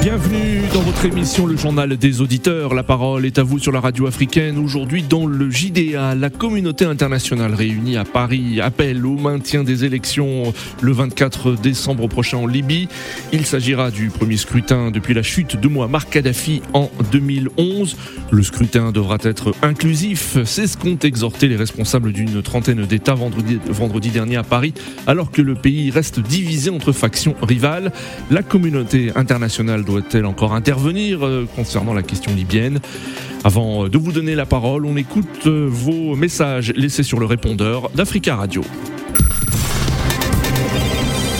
Bienvenue dans votre émission Le Journal des Auditeurs. La parole est à vous sur la radio africaine. Aujourd'hui, dans le JDA, la communauté internationale réunie à Paris appelle au maintien des élections le 24 décembre prochain en Libye. Il s'agira du premier scrutin depuis la chute de Muammar Kadhafi en 2011. Le scrutin devra être inclusif. C'est ce qu'ont exhorté les responsables d'une trentaine d'États vendredi, vendredi dernier à Paris, alors que le pays reste divisé entre factions rivales. La communauté internationale doit-elle encore intervenir euh, concernant la question libyenne Avant euh, de vous donner la parole, on écoute euh, vos messages laissés sur le répondeur d'Africa Radio.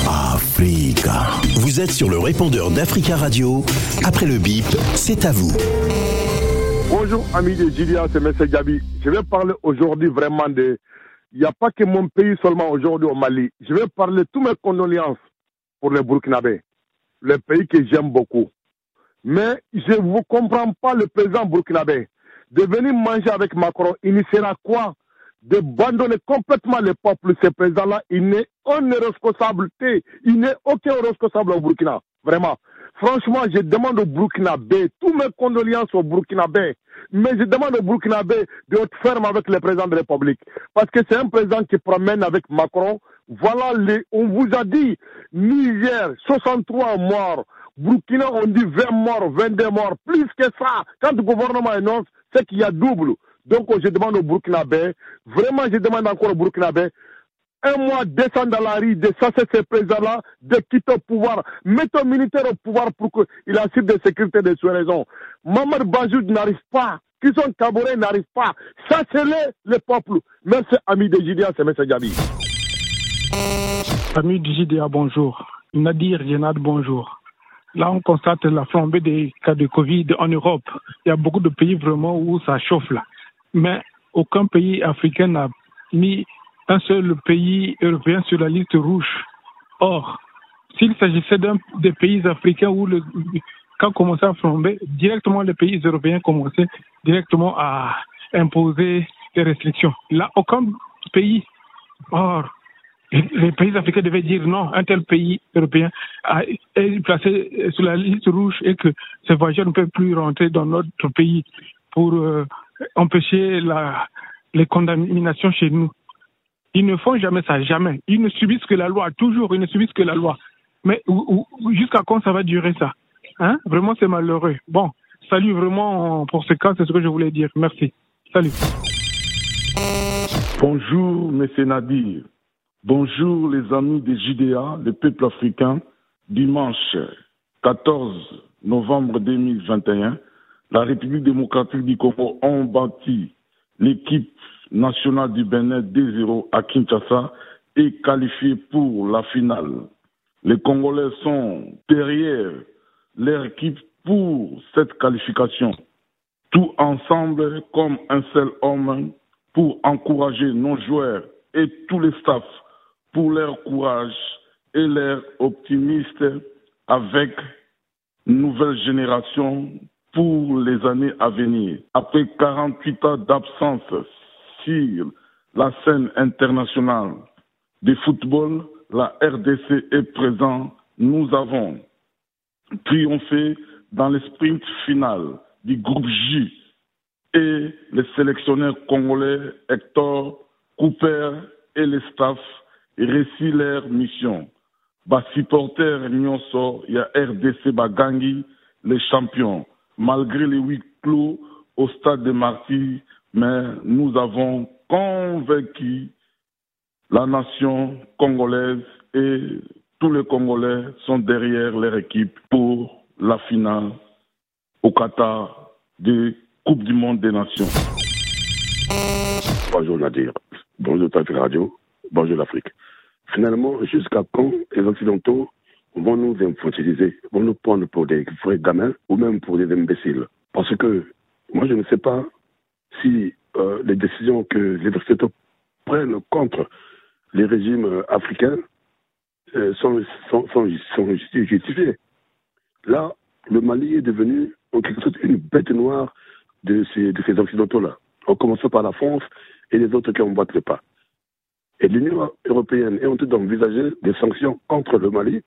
Africa. Vous êtes sur le répondeur d'Africa Radio. Après le bip, c'est à vous. Bonjour amis de Julia, c'est M. Gabi. Je vais parler aujourd'hui vraiment de... Il n'y a pas que mon pays seulement aujourd'hui au Mali. Je vais parler de toutes mes condoléances pour les Burkinabés le pays que j'aime beaucoup. Mais je ne comprends pas le président burkinabé. De venir manger avec Macron, il ne sera quoi? D'abandonner complètement le peuple, ce président-là, il n'est aucune responsabilité, il n'est aucun responsable au Burkina. Vraiment. Franchement, je demande au Burkinabé, tous mes condoléances au Burkinabé, mais je demande au Burkinabé de être ferme avec le président de la République. Parce que c'est un président qui promène avec Macron. Voilà, les, on vous a dit, Niger, 63 morts. Burkina, on dit 20 morts, 22 morts. Plus que ça, quand le gouvernement annonce, c'est qu'il y a double. Donc, je demande au Burkinabé, vraiment, je demande encore au Burkinabé, un mois descendre dans la rue, de chasser ces présidents-là, de quitter le pouvoir, mettre un militaire au pouvoir pour qu'il assure de sécurité de ses raisons. Mamad Bajoud n'arrive pas. Kison Kabouré n'arrive pas. Chassez-les, le peuple. Merci, ami de Jidia, c'est M. Ami de Jidia, bonjour. Nadir Yenad, bonjour. Là, on constate la flambée des cas de Covid en Europe. Il y a beaucoup de pays vraiment où ça chauffe là. Mais aucun pays africain n'a mis un seul pays européen sur la liste rouge. Or, s'il s'agissait d'un des pays africains où le cas commençait à flamber, directement les pays européens commençaient directement à imposer des restrictions. Là, aucun pays, or, les pays africains devaient dire non, un tel pays européen est placé sur la liste rouge et que ces voyageurs ne peuvent plus rentrer dans notre pays pour euh, empêcher la, les contaminations chez nous. Ils ne font jamais ça, jamais. Ils ne subissent que la loi, toujours, ils ne subissent que la loi. Mais jusqu'à quand ça va durer ça? Hein? Vraiment, c'est malheureux. Bon, salut vraiment pour ce cas, c'est ce que je voulais dire. Merci. Salut. Bonjour, M. Nadir. Bonjour, les amis des JDA, le peuple africain. Dimanche 14 novembre 2021, la République démocratique du Congo a bâti l'équipe nationale du Bénin 2-0 à Kinshasa est qualifiée pour la finale. Les Congolais sont derrière leur équipe pour cette qualification. Tout ensemble comme un seul homme pour encourager nos joueurs et tous les staffs pour leur courage et leur optimisme avec nouvelle génération pour les années à venir. Après 48 ans d'absence sur la scène internationale du football, la RDC est présente. Nous avons triomphé dans le sprint final du groupe J et les sélectionneurs congolais Hector, Cooper et les staffs réussi leur mission. Bas supporters Nyonso, il y a RDC Bagangi, les champions. Malgré les huit clos au stade de Marty, mais nous avons convaincu la nation congolaise et tous les Congolais sont derrière leur équipe pour la finale au Qatar de Coupe du Monde des Nations. Bonjour Nadir, bonjour Tati Radio, bonjour l'Afrique. Finalement, jusqu'à quand les Occidentaux vont nous infantiliser, vont nous prendre pour des vrais gamins ou même pour des imbéciles? Parce que moi, je ne sais pas si euh, les décisions que les Occidentaux prennent contre les régimes euh, africains euh, sont, justifiées. Là, le Mali est devenu en quelque sorte une bête noire de ces, de ces Occidentaux-là, en commençant par la France et les autres qui emboîtent le pas. Et l'Union européenne est en train d'envisager des sanctions contre le Mali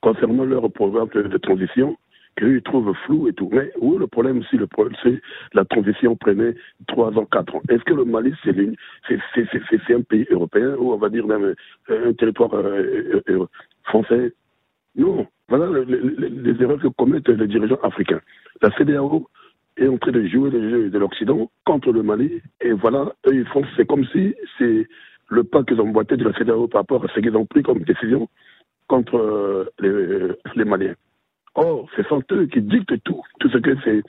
concernant leur programme de transition qu'ils trouvent flou et tout. Mais où le problème, si le problème, c'est la transition prenait trois ans, quatre ans? Est-ce que le Mali, c'est un pays européen ou on va dire euh, un territoire euh, euh, français? Non. Voilà les, erreurs que commettent les dirigeants africains. La CDAO est en train de jouer le jeu de l'Occident contre le Mali. Et voilà, eux, ils font, c'est comme si c'est le pas qu'ils ont boité de la CDAO par rapport à ce qu'ils ont pris comme décision contre les, les Maliens. Or, ce sont eux qui dictent tout, tout ce que ces,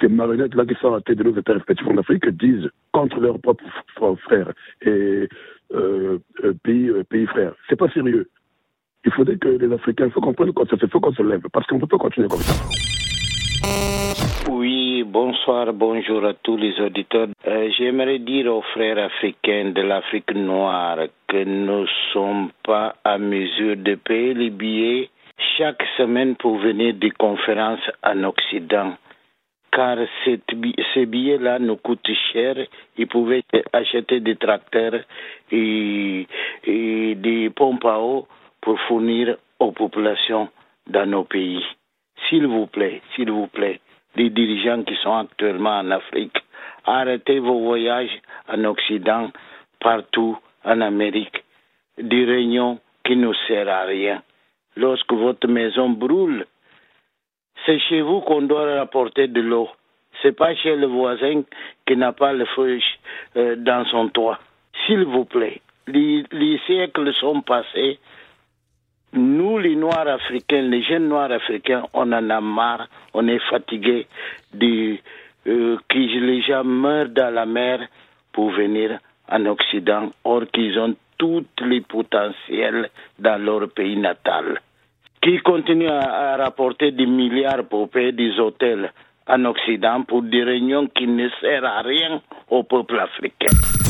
ces marionnettes-là qui sont à la tête de nos États respectifs en Afrique disent contre leurs propres frères et euh, euh, pays, euh, pays frères. C'est pas sérieux. Il faudrait que les Africains, il faut il faut qu'on se lève, parce qu'on ne peut pas continuer comme ça. Oui, bonsoir, bonjour à tous les auditeurs. J'aimerais dire aux frères africains de l'Afrique noire que nous ne sommes pas à mesure de payer les billets chaque semaine pour venir des conférences en Occident. Car ces billets-là nous coûtent cher. Ils pouvaient acheter des tracteurs et, et des pompes à eau pour fournir aux populations dans nos pays. S'il vous plaît, s'il vous plaît, les dirigeants qui sont actuellement en Afrique, arrêtez vos voyages en Occident, partout en Amérique, des réunions qui ne servent à rien lorsque votre maison brûle, c'est chez vous qu'on doit rapporter de l'eau. C'est pas chez le voisin qui n'a pas le feu euh, dans son toit. S'il vous plaît, les, siècles sont passés. Nous, les Noirs africains, les jeunes Noirs africains, on en a marre. On est fatigués de euh, que les gens meurent dans la mer pour venir en Occident, or qu'ils ont tous les potentiels dans leur pays natal, qui continuent à, rapporter des milliards pour payer des hôtels en Occident pour des réunions qui ne servent à rien au peuple africain.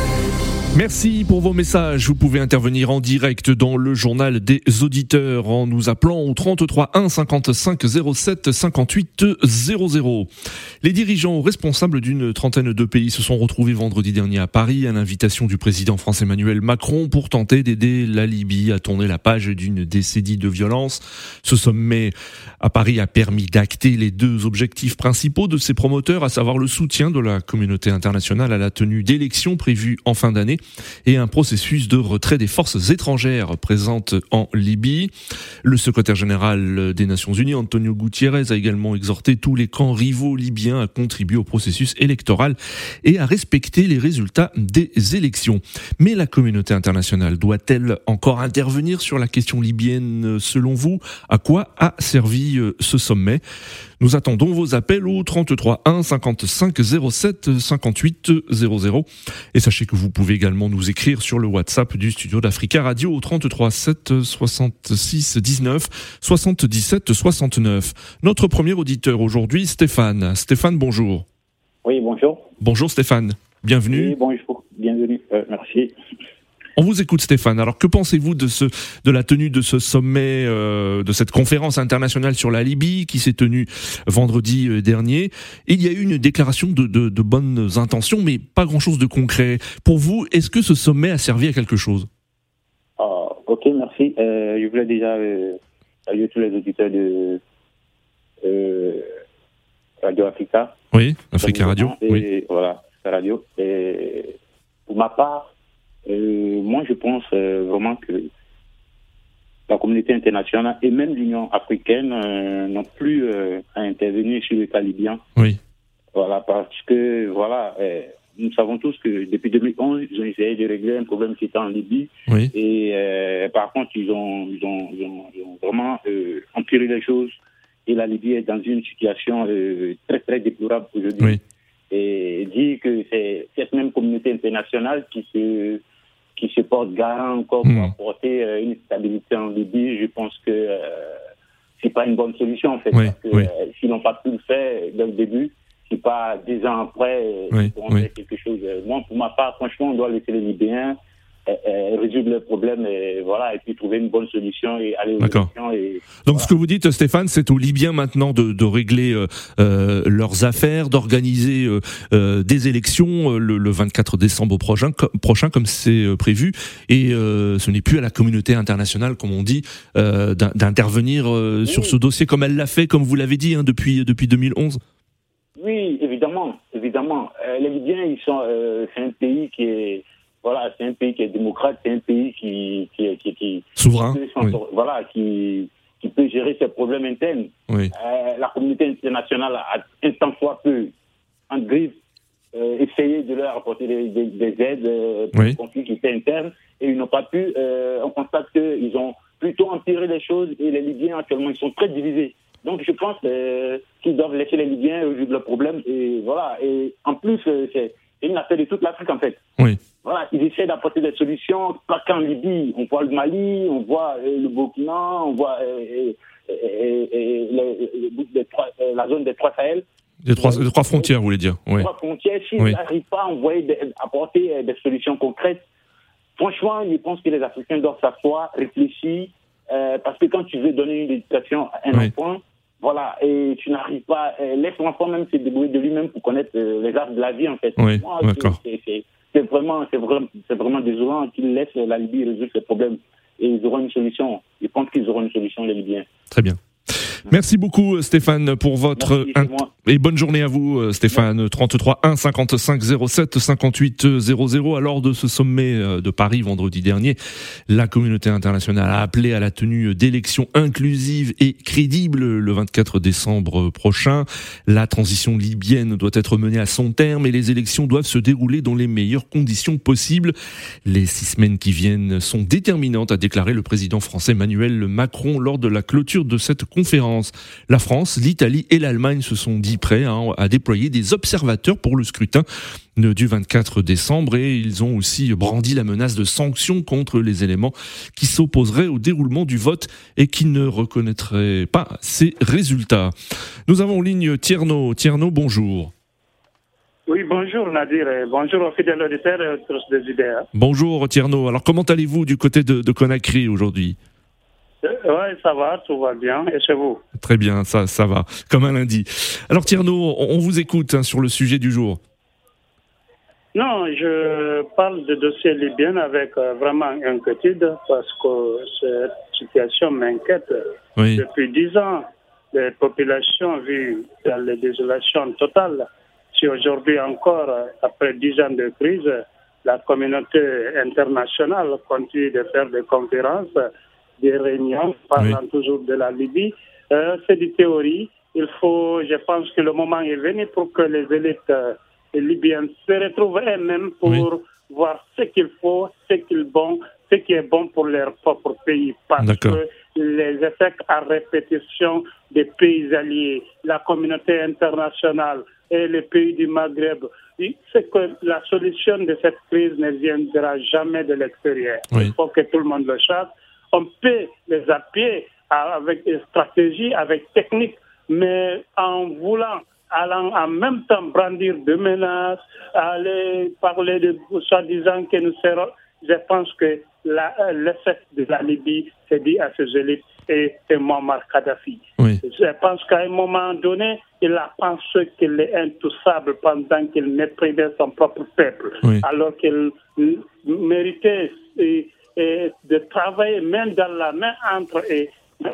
Merci pour vos messages. Vous pouvez intervenir en direct dans le journal des auditeurs en nous appelant au 33 1 55 07 58 00. Les dirigeants responsables d'une trentaine de pays se sont retrouvés vendredi dernier à Paris à l'invitation du président français Emmanuel Macron pour tenter d'aider la Libye à tourner la page d'une décennie de violence. Ce sommet à Paris a permis d'acter les deux objectifs principaux de ses promoteurs, à savoir le soutien de la communauté internationale à la tenue d'élections prévues en fin d'année et un processus de retrait des forces étrangères présentes en Libye. Le secrétaire général des Nations Unies, Antonio Gutiérrez, a également exhorté tous les camps rivaux libyens à contribuer au processus électoral et à respecter les résultats des élections. Mais la communauté internationale doit-elle encore intervenir sur la question libyenne selon vous? À quoi a servi euh, ce sommet? Nous attendons vos appels au 33 1 55 07 58 00. Et sachez que vous pouvez également nous écrire sur le WhatsApp du studio d'Africa Radio au 33 7 66 19 77 69. Notre premier auditeur aujourd'hui, Stéphane. Stéphane, bonjour. Oui, bonjour. Bonjour Stéphane. Bienvenue. Oui, bonjour. Bienvenue. Euh, merci. On vous écoute Stéphane. Alors que pensez-vous de ce de la tenue de ce sommet euh, de cette conférence internationale sur la Libye qui s'est tenue vendredi euh, dernier? Il y a eu une déclaration de, de, bonnes intentions mais pas grand-chose de concret. Pour vous, est-ce que ce sommet a servi à quelque chose? Ah, OK, merci. Euh, je voulais déjà saluer tous les auditeurs de Radio Africa. Oui, Africa Radio. oui. Voilà, Radio. Et pour ma part, euh, moi, je pense euh, vraiment que la communauté internationale et même l'Union africaine euh, n'ont plus à intervenir sur l'État libyen. Oui. Voilà, parce que, voilà, nous savons tous que depuis 2011, ils ont essayé de régler un problème qui était en Libye. Oui. Et par contre, ils ont, ils ont, ils ont, vraiment empiré les choses. Et la Libye est dans une situation très, très déplorable aujourd'hui. Oui. Et dit que c'est cette même communauté internationale qui se qui se porte garant encore pour hmm. apporter euh, une stabilité en Libye, je pense que euh, c'est pas une bonne solution en fait. parce que euh, s'ils n'ont pas pu le faire dès le début, c'est pas dix ans après oui, faire quelque chose. Moi, pour ma part, franchement, on doit laisser les Libyens résoudre le problème et voilà et puis trouver une bonne solution et aller aux élections donc ce que vous dites Stéphane c'est aux Libyens maintenant de, de régler euh, leurs affaires d'organiser euh, des élections le, le, 24 décembre prochain prochain comme c'est prévu. Et ce n'est plus à la communauté internationale comme on dit d'intervenir sur ce dossier comme elle l'a fait comme vous l'avez dit hein, depuis depuis 2011 oui évidemment évidemment. Les Libyens ils sont c'est un pays qui est voilà, c'est un pays qui est démocrate, c'est un pays qui, qui, qui, qui souverain, voilà, qui, qui peut gérer ses problèmes internes. Oui. Euh, la communauté internationale a un temps soit peu en griffe euh, essayé de leur apporter des, des, aides euh, pour le conflit qui était interne et ils n'ont pas pu. On constate qu'ils ont plutôt empiré les choses et les Libyens actuellement ils sont très divisés. Donc je pense qu'ils doivent laisser les Libyens résoudre le problème et voilà. Et en plus c'est une affaire de toute l'Afrique en fait. Oui. Voilà, ils essaient d'apporter des solutions, pas qu'en Libye. On voit le Mali, on voit euh, le Burkina, on voit euh, euh, la zone des trois Sahel. Des trois, trois frontières, vous voulez dire oui. Trois frontières, s'ils n'arrivent pas à apporter des solutions concrètes, franchement, je pense que les Africains doivent s'asseoir, réfléchir, parce que quand tu veux donner une éducation à un enfant, voilà, et tu n'arrives pas, laisse l'enfant même se débrouiller de lui-même pour connaître les arts de la vie, en fait. Oui, d'accord c'est vraiment, c'est vraiment, c'est vraiment désolant qu'ils laissent la Libye résoudre ces problèmes et ils auront une solution. Je pense qu'ils auront une solution, les Libyens. Très bien. Merci beaucoup Stéphane pour votre et bonne journée à vous euh, Stéphane. 33 1 55 07 58 00 alors de ce sommet euh, de Paris vendredi dernier la communauté internationale a appelé à la tenue d'élections inclusives et crédibles le 24 décembre prochain. La transition libyenne doit être menée à son terme et les élections doivent se dérouler dans les meilleures conditions possibles. Les six semaines qui viennent sont déterminantes a déclaré le président français Emmanuel Macron lors de la clôture de cette conférence la France, l'Italie et l'Allemagne se sont dit prêts hein, à déployer des observateurs pour le scrutin du 24 décembre et ils ont aussi brandi la menace de sanctions contre les éléments qui s'opposeraient au déroulement du vote et qui ne reconnaîtraient pas ces résultats. Nous avons en ligne Tierno. Tierno, bonjour. Oui, bonjour Nadir, bonjour aux fidèles auditeurs et aux des idées. Bonjour Tierno, alors comment allez-vous du côté de, de Conakry aujourd'hui? Oui, ça va, tout va bien. Et chez vous? Très bien, ça, ça va, comme un lundi. Alors Tierno, on vous écoute hein, sur le sujet du jour. Non, je parle de dossier libyen avec euh, vraiment inquiétude parce que cette situation m'inquiète. Depuis dix ans, les populations vivent dans la désolation totale. Si aujourd'hui encore, après dix ans de crise, la communauté internationale continue de faire des conférences, des réunions parlant toujours de la Libye. Euh, c'est des théories. Il faut, je pense que le moment est venu pour que les élites euh, libyennes se retrouvent elles-mêmes pour voir ce qu'il faut, ce qu'il bon, ce qui est bon pour leur propre pays. Parce que les effets à répétition des pays alliés, la communauté internationale et les pays du Maghreb, c'est que la solution de cette crise ne viendra jamais de l'extérieur. Il faut que tout le monde le sache on peut les appuyer avec des stratégies, avec techniques, mais en voulant, allant en même temps brandir de menaces, aller parler de soi-disant que nous serons, je pense que l'effet de la Libye s'est dit à ces élites et c'est Muammar Kadhafi. Je pense qu'à un moment donné, il a pensé qu'il est intouchable pendant qu'il méprisait son propre peuple, alors qu'il méritait et de travailler main dans la main entre eux.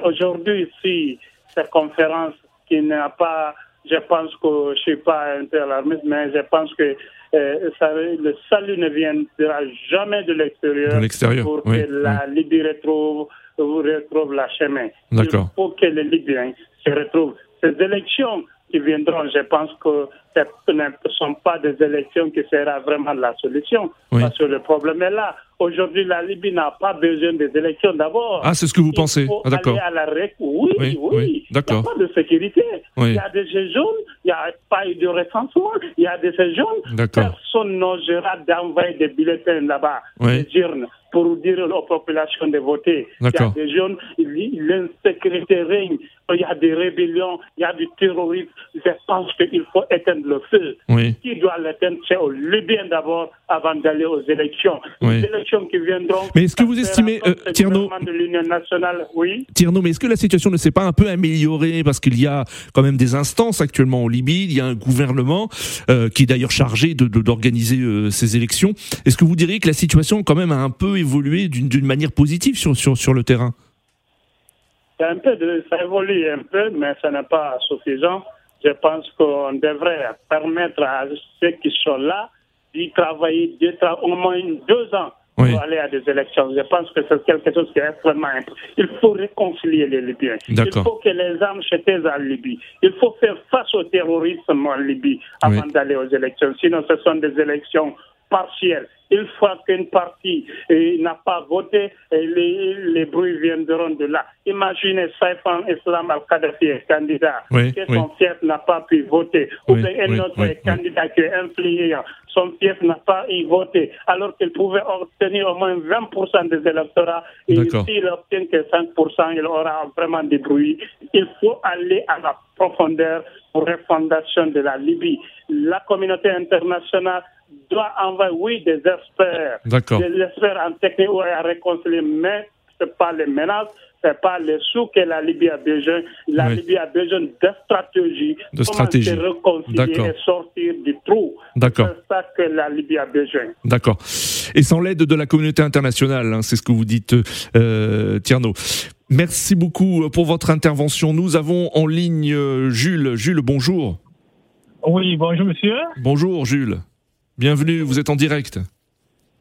Aujourd'hui, si cette conférence qui n'a pas, je pense que je ne suis pas alarmiste, mais je pense que euh, ça, le salut ne viendra jamais de l'extérieur pour que la Libye retrouve, retrouve la chemin. Il faut que les Libyens se retrouvent. Ces élections qui viendront, je pense que ce ne sont pas des élections qui seront vraiment la solution. Parce que le problème est là. Aujourd'hui, la Libye n'a pas besoin des élections d'abord. Ah, c'est ce que vous pensez ah, D'accord. À la Oui, oui. oui. D'accord. Il n'y a pas de sécurité. Il y a des jeunes, il n'y a pas eu de recensement, il y a des jeunes. Personne n'osera d'envoyer des bulletins là-bas, des urnes. Pour dire aux populations de voter. Il y a des jeunes, l'insécurité règne, il y a des rébellions, il y a du terrorisme. Je pense qu'il faut éteindre le feu. Qui doit l'éteindre? C'est aux Libyens d'abord avant d'aller aux élections. Les élections qui viendront. Mais est-ce que vous estimez, euh, Tierno, de l'Union nationale, oui. Tierno, mais est-ce que la situation ne s'est pas un peu améliorée? Parce qu'il y a quand même des instances actuellement en Libye, il y a un gouvernement euh, qui est d'ailleurs chargé de d'organiser euh, ces élections. Est-ce que vous diriez que la situation quand même a un peu évolué d'une manière positive sur, sur, sur le terrain un peu de, ça évolue un peu, mais ce n'est pas suffisant. Je pense qu'on devrait permettre à ceux qui sont là d'y travailler au moins deux ans pour aller à des élections. Je pense que c'est quelque chose qui est extrêmement important. Il faut réconcilier les Libyens. Il faut que les armes se taisent en Libye. Il faut faire face au terrorisme en Libye avant d'aller aux élections. Sinon, ce sont des élections partielles. Une fois qu'une partie eh, n'a pas voté, eh, les, les, bruits viendront de là. Imaginez Saifan Islam al-Qaddafi candidat, que son fief n'a pas pu voter, ou bien un autre candidat qui est influent, son fief n'a pas y voté, alors qu'il pouvait obtenir au moins 20% des électorats, et s'il obtient que 5%, il aura vraiment des bruits. Il faut aller à la profondeur pour refondation de la Libye. La communauté internationale doit envoyer, oui, des experts. Des experts en technique ou à réconcilier, mais ce n'est pas les menaces, ce n'est pas les sous que la Libye a besoin. La Libye a besoin de stratégie. De stratégie. Comment se réconcilier et sortir du trou? D'accord. C'est ça que la Libye a besoin. D'accord. Et sans l'aide de la communauté internationale, hein, c'est ce que vous dites, euh, Tierno. Merci beaucoup pour votre intervention. Nous avons en ligne euh, Jules. Jules, bonjour. Oui, bonjour monsieur. Bonjour Jules. Bienvenue, vous êtes en direct.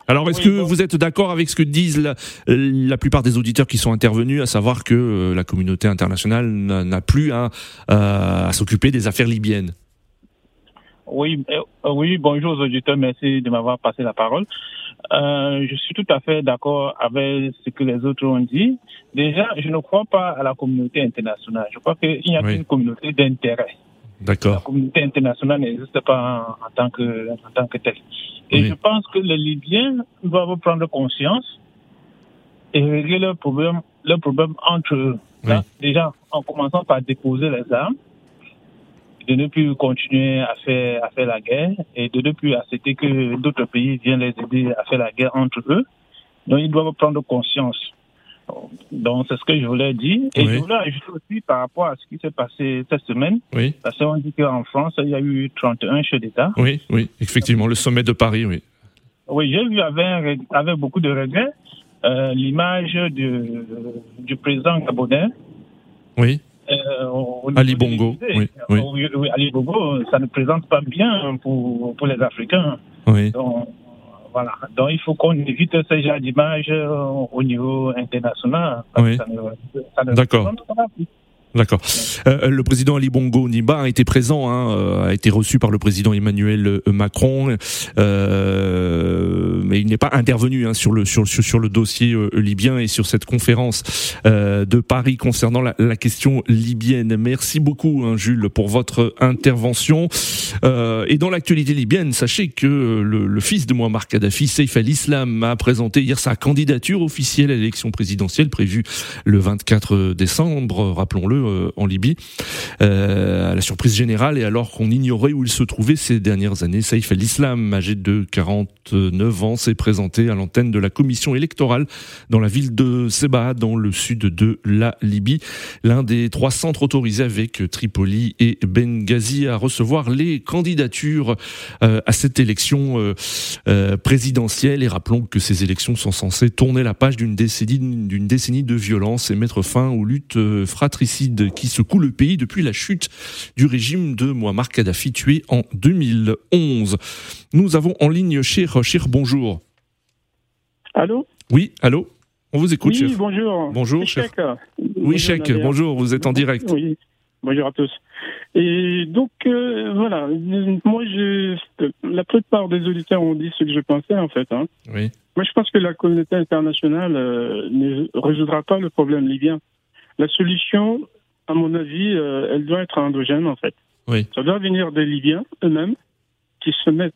Alors, est-ce que vous êtes d'accord avec ce que disent la, plupart des auditeurs qui sont intervenus, à savoir que euh, la communauté internationale n'a plus à, s'occuper des affaires libyennes? Oui, euh, oui, bonjour aux auditeurs, merci de m'avoir passé la parole. Euh, je suis tout à fait d'accord avec ce que les autres ont dit. Déjà, je ne crois pas à la communauté internationale. Je crois qu'il y a une communauté d'intérêt. D'accord. La communauté internationale n'existe pas en, tant que en tant que telle. Et je pense que les Libyens doivent prendre conscience et régler leurs problèmes, leurs problèmes entre eux. déjà, en commençant par déposer les armes, de ne plus continuer à faire, à faire la guerre et de ne plus accepter que d'autres pays viennent les aider à faire la guerre entre eux. Donc, ils doivent prendre conscience. Donc, c'est ce que je voulais dire. Et je voulais ajouter aussi par rapport à ce qui s'est passé cette semaine. Oui. Parce qu'on dit qu'en France, il y a eu 31 chefs d'État. Oui, oui, effectivement, le sommet de Paris, oui. Oui, j'ai vu avec, avec beaucoup de regrets euh, l'image du, du président gabonais. Oui. Euh, Ali Bongo. Oui, oui. Ali Bongo, ça ne présente pas bien pour, pour les Africains. Oui. Donc, voilà. Donc il faut qu'on évite ce genre d'image euh, au niveau international. Oui. D'accord. D'accord. Euh, le président Ali Bongo Niba a été présent, hein, euh, a été reçu par le président Emmanuel euh, Macron, euh, mais il n'est pas intervenu hein, sur le sur, sur le dossier euh, libyen et sur cette conférence de Paris concernant la, la, question libyenne. Merci beaucoup, hein, Jules, pour votre intervention. et dans l'actualité libyenne, sachez que le, le, fils de Muammar Kadhafi, Saif al-Islam, a présenté hier sa candidature officielle à l'élection présidentielle prévue le 24 décembre. Rappelons-le euh, en Libye, euh, à la surprise générale et alors qu'on ignorait où il se trouvait ces dernières années. Saïf al-Islam, âgé de 49 ans, s'est présenté à l'antenne de la commission électorale dans la ville de Seba, dans le sud de la Libye, l'un des trois centres autorisés avec Tripoli et Benghazi à recevoir les candidatures euh, à cette élection présidentielle. Et rappelons que ces élections sont censées tourner la page d'une décennie, d'une décennie de violence et mettre fin aux luttes fratricides qui secoue le pays depuis la chute du régime de Muammar Kadhafi tué en 2011. Nous avons en ligne Cher. Cher, bonjour. Allô? Oui, allô? On vous écoute, Oui, bonjour. Bonjour, Cher. Oui, Cheikh, bonjour, vous êtes en direct. Oui, bonjour à tous. Et donc, euh, voilà, moi, je, la plupart des auditeurs ont dit ce que je pensais, en fait. Hein. Oui. Moi, je pense que la communauté internationale euh, ne résoudra pas le problème libyen. La solution, à mon avis, euh, elle doit être endogène, en fait. Oui. Ça doit venir des Libyens eux-mêmes qui se mettent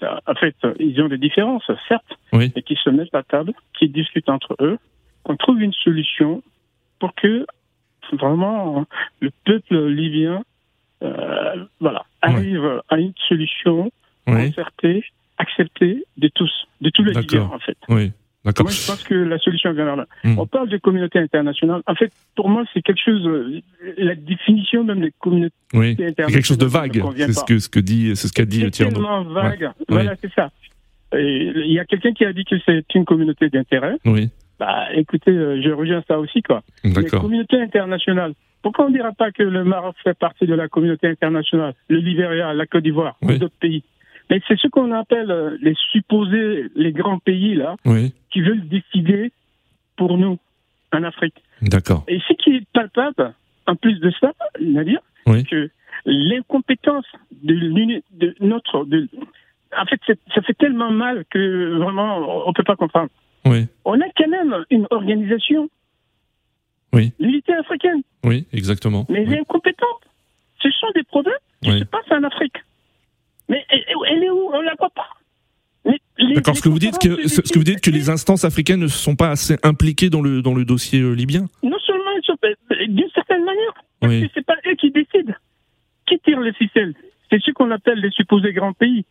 En fait, ils ont des différences, certes, mais qui se mettent à table, qui discutent entre eux, qu'on trouve une solution pour que vraiment le peuple libyen euh, voilà, arrive à une solution concertée, acceptée de tous, de tous les Libyens en fait. Oui. D'accord. Moi, je pense que la solution vient là. Hmm. On parle de communauté internationale. En fait, pour moi, c'est quelque chose. Euh, la définition même des communautés oui. internationales. C'est quelque chose de vague. C'est ce que ce que dit, c'est ce qu'a dit Thierry. tellement vague. Voilà, c'est ça. Il y a quelqu'un qui a dit que c'est une communauté d'intérêt. Oui. Bah, écoutez, euh, je rejoins ça aussi, quoi. La communauté internationale. Pourquoi on ne dira pas que le Maroc fait partie de la communauté internationale, le Libéria, la Côte d'Ivoire, d'autres pays? Mais c'est ce qu'on appelle euh, les supposés, les grands pays, là, qui veulent décider pour nous, en Afrique. D'accord. Et ce qui est palpable, en plus de ça, Nadir, c'est que l'incompétence de, de notre. De, en fait, ça fait tellement mal que vraiment, on ne peut pas comprendre. Oui. On a quand même une organisation. Oui. L'unité africaine. Oui, exactement. Mais elle est incompétente. Ce sont des problèmes qui se passent en Afrique. Mais elle est où On la voit pas. D'accord. Ce que vous dites que ce que vous dites que les instances africaines ne sont pas assez impliquées dans le dans le dossier euh, libyen. Non seulement d'une certaine manière, parce que c'est pas eux qui décident, qui tire les ficelles. C'est ce qu'on appelle les supposés grands pays,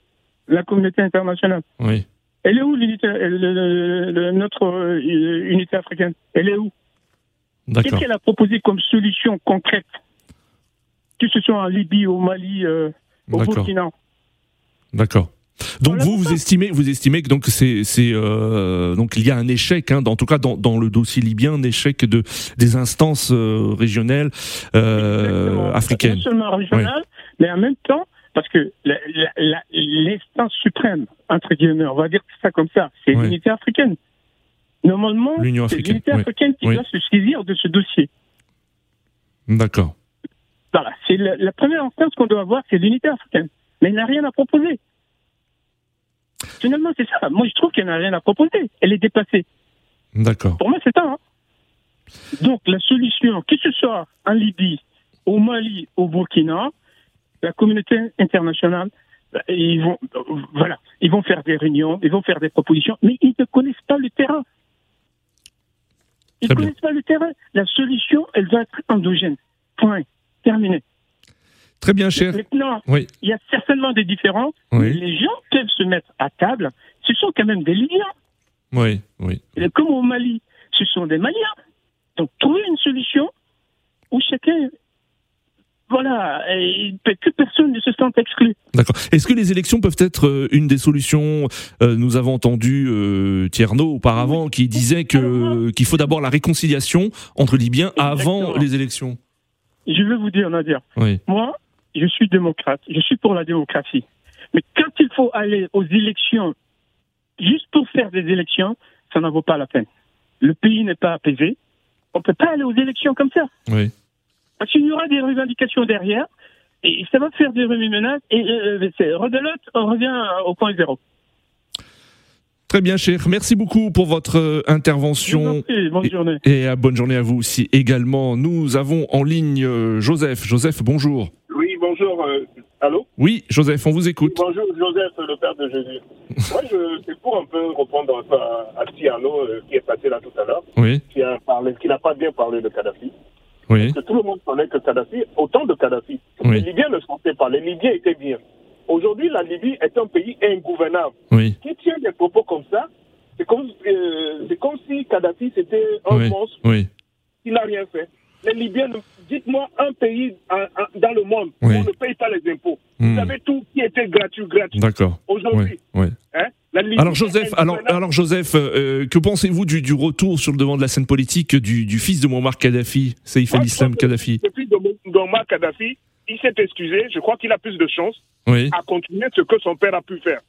la communauté internationale. Oui. Elle est où l'unité, notre euh, unité africaine? Elle est où? Qu'est-ce qu'elle a proposé comme solution concrète? Que ce soit en Libye, au Mali, euh, au Burkina D'accord. Donc vous vous estimez vous estimez que donc c'est c'est euh, donc il y a un échec hein, en tout cas dans, dans le dossier libyen un échec de des instances euh, régionales euh, africaines. Non seulement régionales, mais en même temps parce que l'instance suprême entre guillemets on va dire ça comme ça c'est l'unité africaine. Normalement c'est l'unité africaine qui doit se saisir de ce dossier. D'accord. Voilà c'est la, la première instance qu'on doit avoir c'est l'unité africaine mais elle n'a rien à proposer. Finalement, c'est ça. Moi, je trouve qu'elle n'a rien à proposer. Elle est dépassée. D'accord. Pour moi, c'est ça. Hein. Donc, la solution, que ce soit en Libye, au Mali, au Burkina, la communauté internationale, bah, ils vont, voilà, ils vont faire des réunions, ils vont faire des propositions, mais ils ne connaissent pas le terrain. Ils ne connaissent pas le terrain. La solution, elle va être endogène. Point. Terminé. Très bien, cher. Maintenant, il y a certainement des différences. les gens peuvent se mettre à table. Ce sont quand même des Libyens. Oui, oui. comme au Mali, ce sont des Maliens. Donc, trouver une solution où chacun voilà, et que personne ne se sente exclu. D'accord. Est-ce que les élections peuvent être euh, une des solutions euh, Nous avons entendu euh, Tierno auparavant qui disait que qu'il faut d'abord la réconciliation entre Libyens avant les élections? Je vais vous dire, Nadia. Oui. Moi, je suis démocrate, je suis pour la démocratie. Mais quand il faut aller aux élections, juste pour faire des élections, ça n'en vaut pas la peine. Le pays n'est pas apaisé. On ne peut pas aller aux élections comme ça. Oui. Parce qu'il y aura des revendications derrière, et ça va faire des remue-menaces, et euh, rebelote, on revient au point zéro. Très bien, cher. Merci beaucoup pour votre euh, intervention. bonne journée. Et, et, bonne journée à vous aussi également. Nous avons en ligne euh, Joseph. Joseph, bonjour. Oui, bonjour. Euh, allô Oui, Joseph, on vous écoute. bonjour, Joseph, le père de Jésus. Moi, c'est pour un peu répondre à, à Tiano qui est passé là tout à l'heure. Oui. Qui a parlé, qui n'a pas bien parlé de Kadhafi. Oui. Parce que tout le monde connaît que Kadhafi, autant de Kadhafi. Les Libyens ne sentaient pas. Les Libyens étaient bien. Aujourd'hui, la Libye est un pays ingouvernable. Oui. Qui tient des propos comme ça, c'est comme, euh, comme si Kadhafi c'était un monstre oui. qui n'a rien fait. Les Libyens, dites-moi un pays dans le monde où on ne paye pas les impôts. Vous hmm. savez tout qui était gratuit, gratuit. D'accord. Aujourd'hui. Oui. Hein, alors Joseph, alors, alors Joseph, euh, que pensez-vous du, du, retour sur le devant de la scène politique du, du fils de Muammar Kadhafi, Saïf al-Islam Kadhafi? Le fils de Muammar Kadhafi, il s'est excusé. Je crois qu'il a plus de chance à continuer ce que son père a pu faire.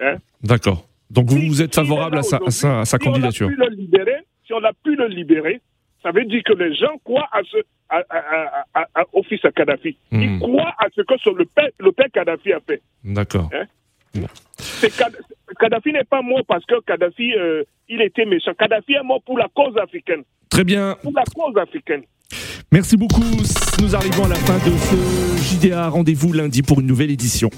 Hein? D'accord. Donc vous, vous êtes favorable à sa, à sa, candidature on a pu le libérer, Si on a pu le libérer, ça veut dire que les gens croient à ce, à, au fils à Kadhafi. Ils hmm. croient à ce que le père, le père Kadhafi a fait. D'accord. Hein? Kadhafi n'est pas mort parce que Kadhafi, euh, il était méchant. Kadhafi est mort pour la cause africaine. Très bien. Pour la cause africaine. Merci beaucoup. Nous arrivons à la fin de ce JDA. Rendez-vous lundi pour une nouvelle édition.